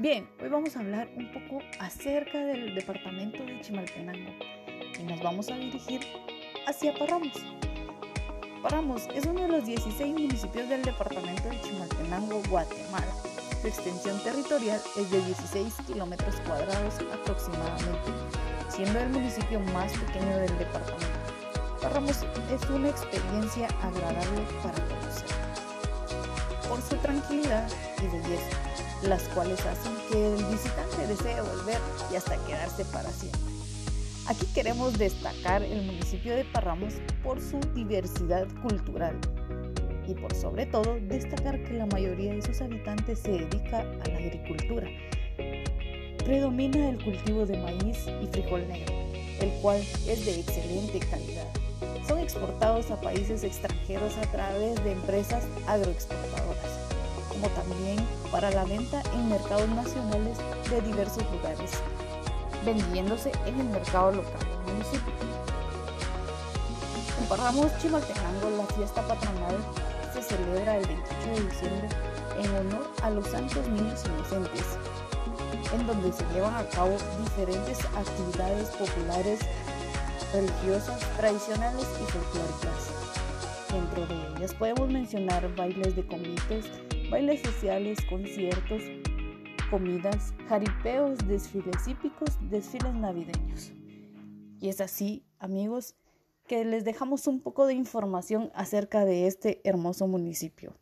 Bien, hoy vamos a hablar un poco acerca del departamento de Chimaltenango y nos vamos a dirigir hacia Parramos. Parramos es uno de los 16 municipios del departamento de Chimaltenango, Guatemala. Su extensión territorial es de 16 kilómetros cuadrados aproximadamente, siendo el municipio más pequeño del departamento. Parramos es una experiencia agradable para conocer por su tranquilidad y belleza las cuales hacen que el visitante desee volver y hasta quedarse para siempre. Aquí queremos destacar el municipio de Parramos por su diversidad cultural y por sobre todo destacar que la mayoría de sus habitantes se dedica a la agricultura. Predomina el cultivo de maíz y frijol negro, el cual es de excelente calidad. Son exportados a países extranjeros a través de empresas agroexportadoras como también para la venta en mercados nacionales de diversos lugares, vendiéndose en el mercado local del municipio. En Parramos Chimaltenango, la fiesta patronal se celebra el 28 de diciembre en honor a los santos niños inocentes, en donde se llevan a cabo diferentes actividades populares, religiosas, tradicionales y folclóricas. Dentro de ellas podemos mencionar bailes de comités, bailes sociales, conciertos, comidas, jaripeos, desfiles hípicos, desfiles navideños. Y es así, amigos, que les dejamos un poco de información acerca de este hermoso municipio.